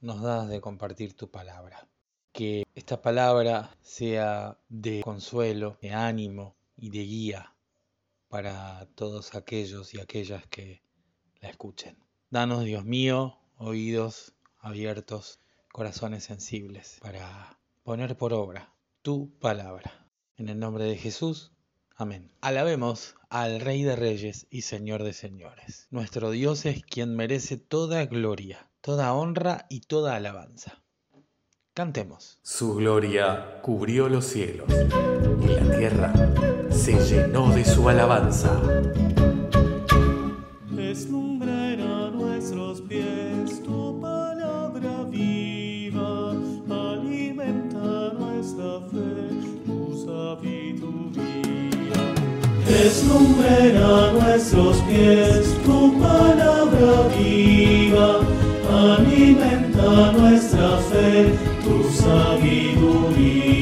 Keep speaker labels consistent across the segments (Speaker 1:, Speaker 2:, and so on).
Speaker 1: nos das de compartir tu palabra. Que esta palabra sea de consuelo, de ánimo y de guía para todos aquellos y aquellas que la escuchen. Danos, Dios mío, oídos abiertos, corazones sensibles para poner por obra tu palabra. En el nombre de Jesús, amén. Alabemos al Rey de Reyes y Señor de Señores. Nuestro Dios es quien merece toda gloria toda honra y toda alabanza. Cantemos.
Speaker 2: Su gloria cubrió los cielos y la tierra se llenó de su alabanza.
Speaker 3: Deslumbrará nuestros pies tu palabra viva, alimenta nuestra fe, tu sabiduría. Deslumbrará nuestros pies nuestra fe, tu sabiduría.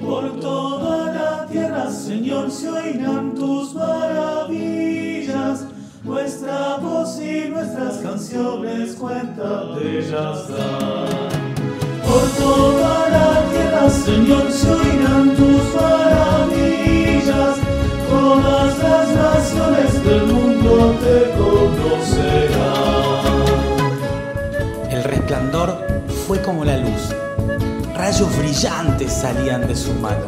Speaker 3: Por toda la tierra, Señor, se oirán tus maravillas. Nuestra voz y nuestras canciones cuentan de ellas. Por toda la tierra, Señor, se oirán tus
Speaker 1: la luz. Rayos brillantes salían de su mano.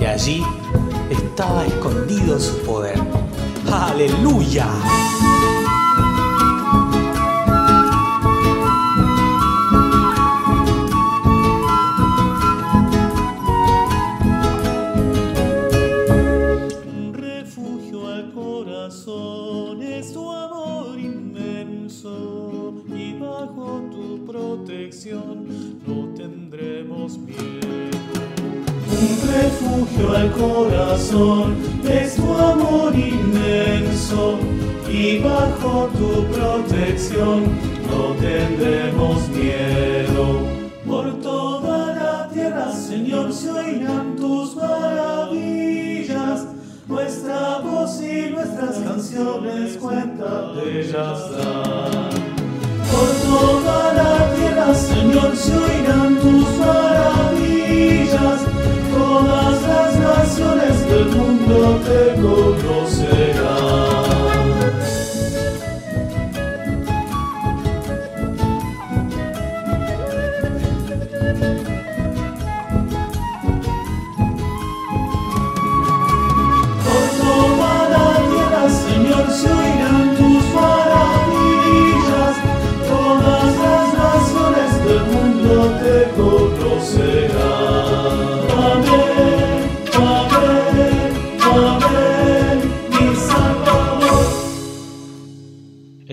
Speaker 1: Y allí estaba escondido su poder. ¡Aleluya!
Speaker 3: Corazón es tu amor inmenso y bajo tu protección no tendremos miedo. Por toda la tierra, Señor, se oirán tus maravillas. Nuestra voz y nuestras canciones cuentan de ellas por toda la tierra, Señor, se oirán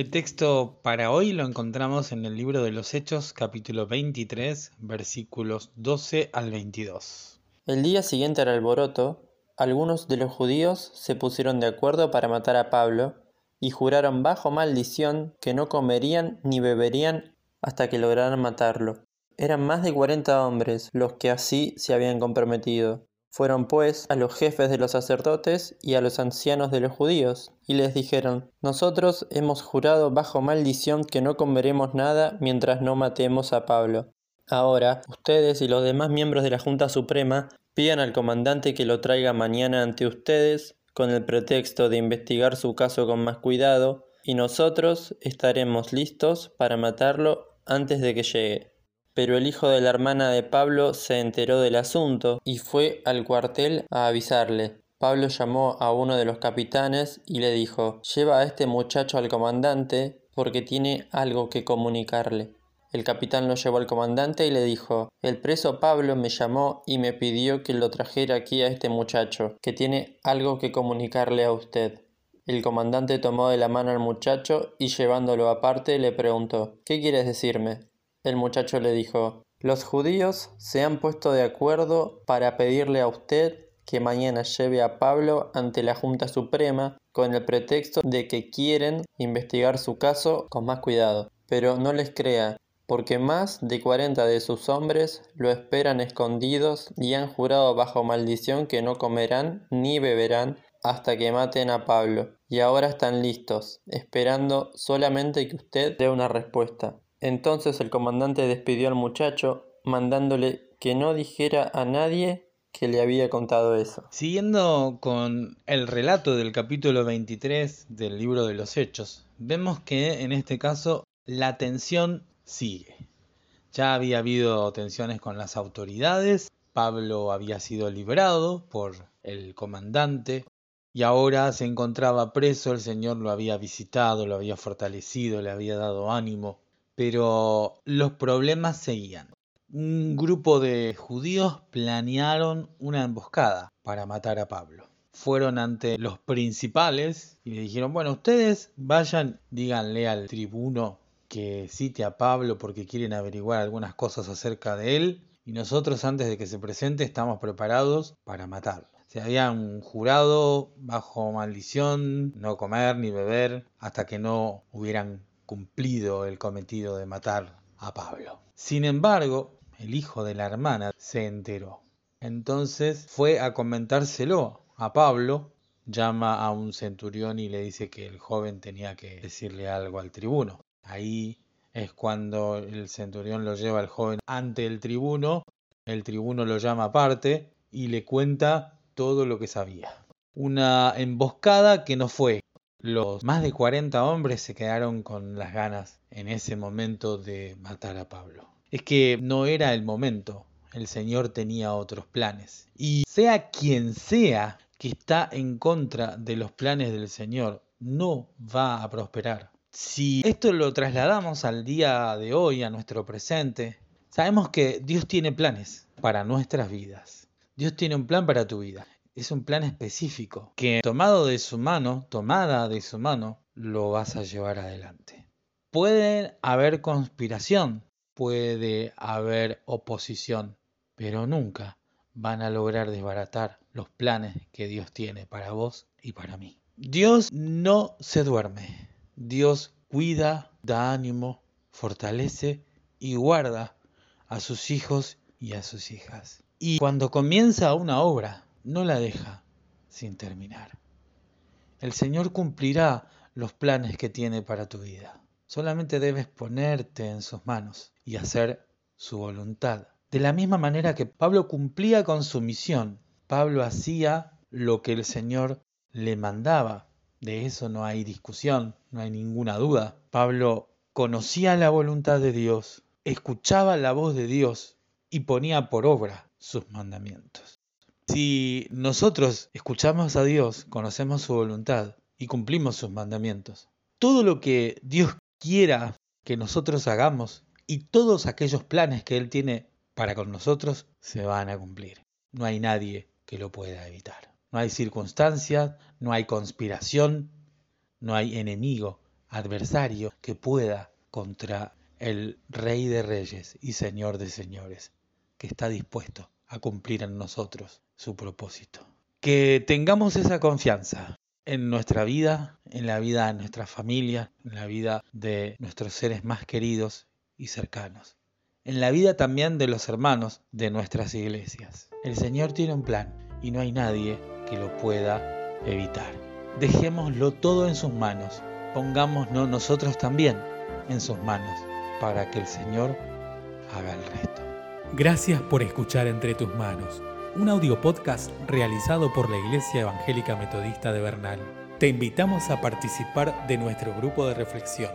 Speaker 1: El texto para hoy lo encontramos en el libro de los Hechos, capítulo 23, versículos 12 al 22.
Speaker 4: El día siguiente al alboroto, algunos de los judíos se pusieron de acuerdo para matar a Pablo y juraron bajo maldición que no comerían ni beberían hasta que lograran matarlo. Eran más de cuarenta hombres los que así se habían comprometido. Fueron pues a los jefes de los sacerdotes y a los ancianos de los judíos, y les dijeron, Nosotros hemos jurado bajo maldición que no comeremos nada mientras no matemos a Pablo. Ahora, ustedes y los demás miembros de la Junta Suprema pidan al comandante que lo traiga mañana ante ustedes con el pretexto de investigar su caso con más cuidado, y nosotros estaremos listos para matarlo antes de que llegue. Pero el hijo de la hermana de Pablo se enteró del asunto y fue al cuartel a avisarle. Pablo llamó a uno de los capitanes y le dijo Lleva a este muchacho al comandante porque tiene algo que comunicarle. El capitán lo llevó al comandante y le dijo El preso Pablo me llamó y me pidió que lo trajera aquí a este muchacho, que tiene algo que comunicarle a usted. El comandante tomó de la mano al muchacho y llevándolo aparte le preguntó ¿Qué quieres decirme? El muchacho le dijo, los judíos se han puesto de acuerdo para pedirle a usted que mañana lleve a Pablo ante la Junta Suprema con el pretexto de que quieren investigar su caso con más cuidado. Pero no les crea, porque más de cuarenta de sus hombres lo esperan escondidos y han jurado bajo maldición que no comerán ni beberán hasta que maten a Pablo, y ahora están listos, esperando solamente que usted dé una respuesta. Entonces el comandante despidió al muchacho, mandándole que no dijera a nadie que le había contado eso.
Speaker 1: Siguiendo con el relato del capítulo 23 del libro de los Hechos, vemos que en este caso la tensión sigue. Ya había habido tensiones con las autoridades, Pablo había sido librado por el comandante y ahora se encontraba preso, el Señor lo había visitado, lo había fortalecido, le había dado ánimo, pero los problemas seguían. Un grupo de judíos planearon una emboscada para matar a Pablo. Fueron ante los principales y le dijeron, bueno, ustedes vayan, díganle al tribuno que cite a Pablo porque quieren averiguar algunas cosas acerca de él y nosotros antes de que se presente estamos preparados para matarlo. Se habían jurado bajo maldición no comer ni beber hasta que no hubieran cumplido el cometido de matar a Pablo. Sin embargo, el hijo de la hermana se enteró. Entonces fue a comentárselo a Pablo, llama a un centurión y le dice que el joven tenía que decirle algo al tribuno. Ahí es cuando el centurión lo lleva al joven ante el tribuno, el tribuno lo llama aparte y le cuenta todo lo que sabía. Una emboscada que no fue. Los más de 40 hombres se quedaron con las ganas en ese momento de matar a Pablo. Es que no era el momento, el Señor tenía otros planes. Y sea quien sea que está en contra de los planes del Señor, no va a prosperar. Si esto lo trasladamos al día de hoy, a nuestro presente, sabemos que Dios tiene planes para nuestras vidas. Dios tiene un plan para tu vida. Es un plan específico que tomado de su mano, tomada de su mano, lo vas a llevar adelante. Puede haber conspiración, puede haber oposición, pero nunca van a lograr desbaratar los planes que Dios tiene para vos y para mí. Dios no se duerme. Dios cuida, da ánimo, fortalece y guarda a sus hijos y a sus hijas. Y cuando comienza una obra, no la deja sin terminar. El Señor cumplirá los planes que tiene para tu vida. Solamente debes ponerte en sus manos y hacer su voluntad. De la misma manera que Pablo cumplía con su misión, Pablo hacía lo que el Señor le mandaba de eso no hay discusión, no hay ninguna duda. Pablo conocía la voluntad de Dios, escuchaba la voz de Dios y ponía por obra sus mandamientos. Si nosotros escuchamos a Dios, conocemos su voluntad y cumplimos sus mandamientos, todo lo que Dios quiera que nosotros hagamos y todos aquellos planes que Él tiene para con nosotros se van a cumplir. No hay nadie que lo pueda evitar. No hay circunstancia, no hay conspiración, no hay enemigo, adversario que pueda contra el Rey de Reyes y Señor de Señores, que está dispuesto a cumplir en nosotros su propósito. Que tengamos esa confianza en nuestra vida, en la vida de nuestra familia, en la vida de nuestros seres más queridos y cercanos, en la vida también de los hermanos de nuestras iglesias. El Señor tiene un plan y no hay nadie que lo pueda evitar. Dejémoslo todo en sus manos, pongámonos nosotros también en sus manos para que el Señor haga el resto.
Speaker 2: Gracias por escuchar Entre tus manos, un audio podcast realizado por la Iglesia Evangélica Metodista de Bernal. Te invitamos a participar de nuestro grupo de reflexión.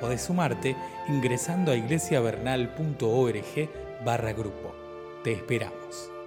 Speaker 2: Podés sumarte ingresando a iglesiavernal.org barra grupo. Te esperamos.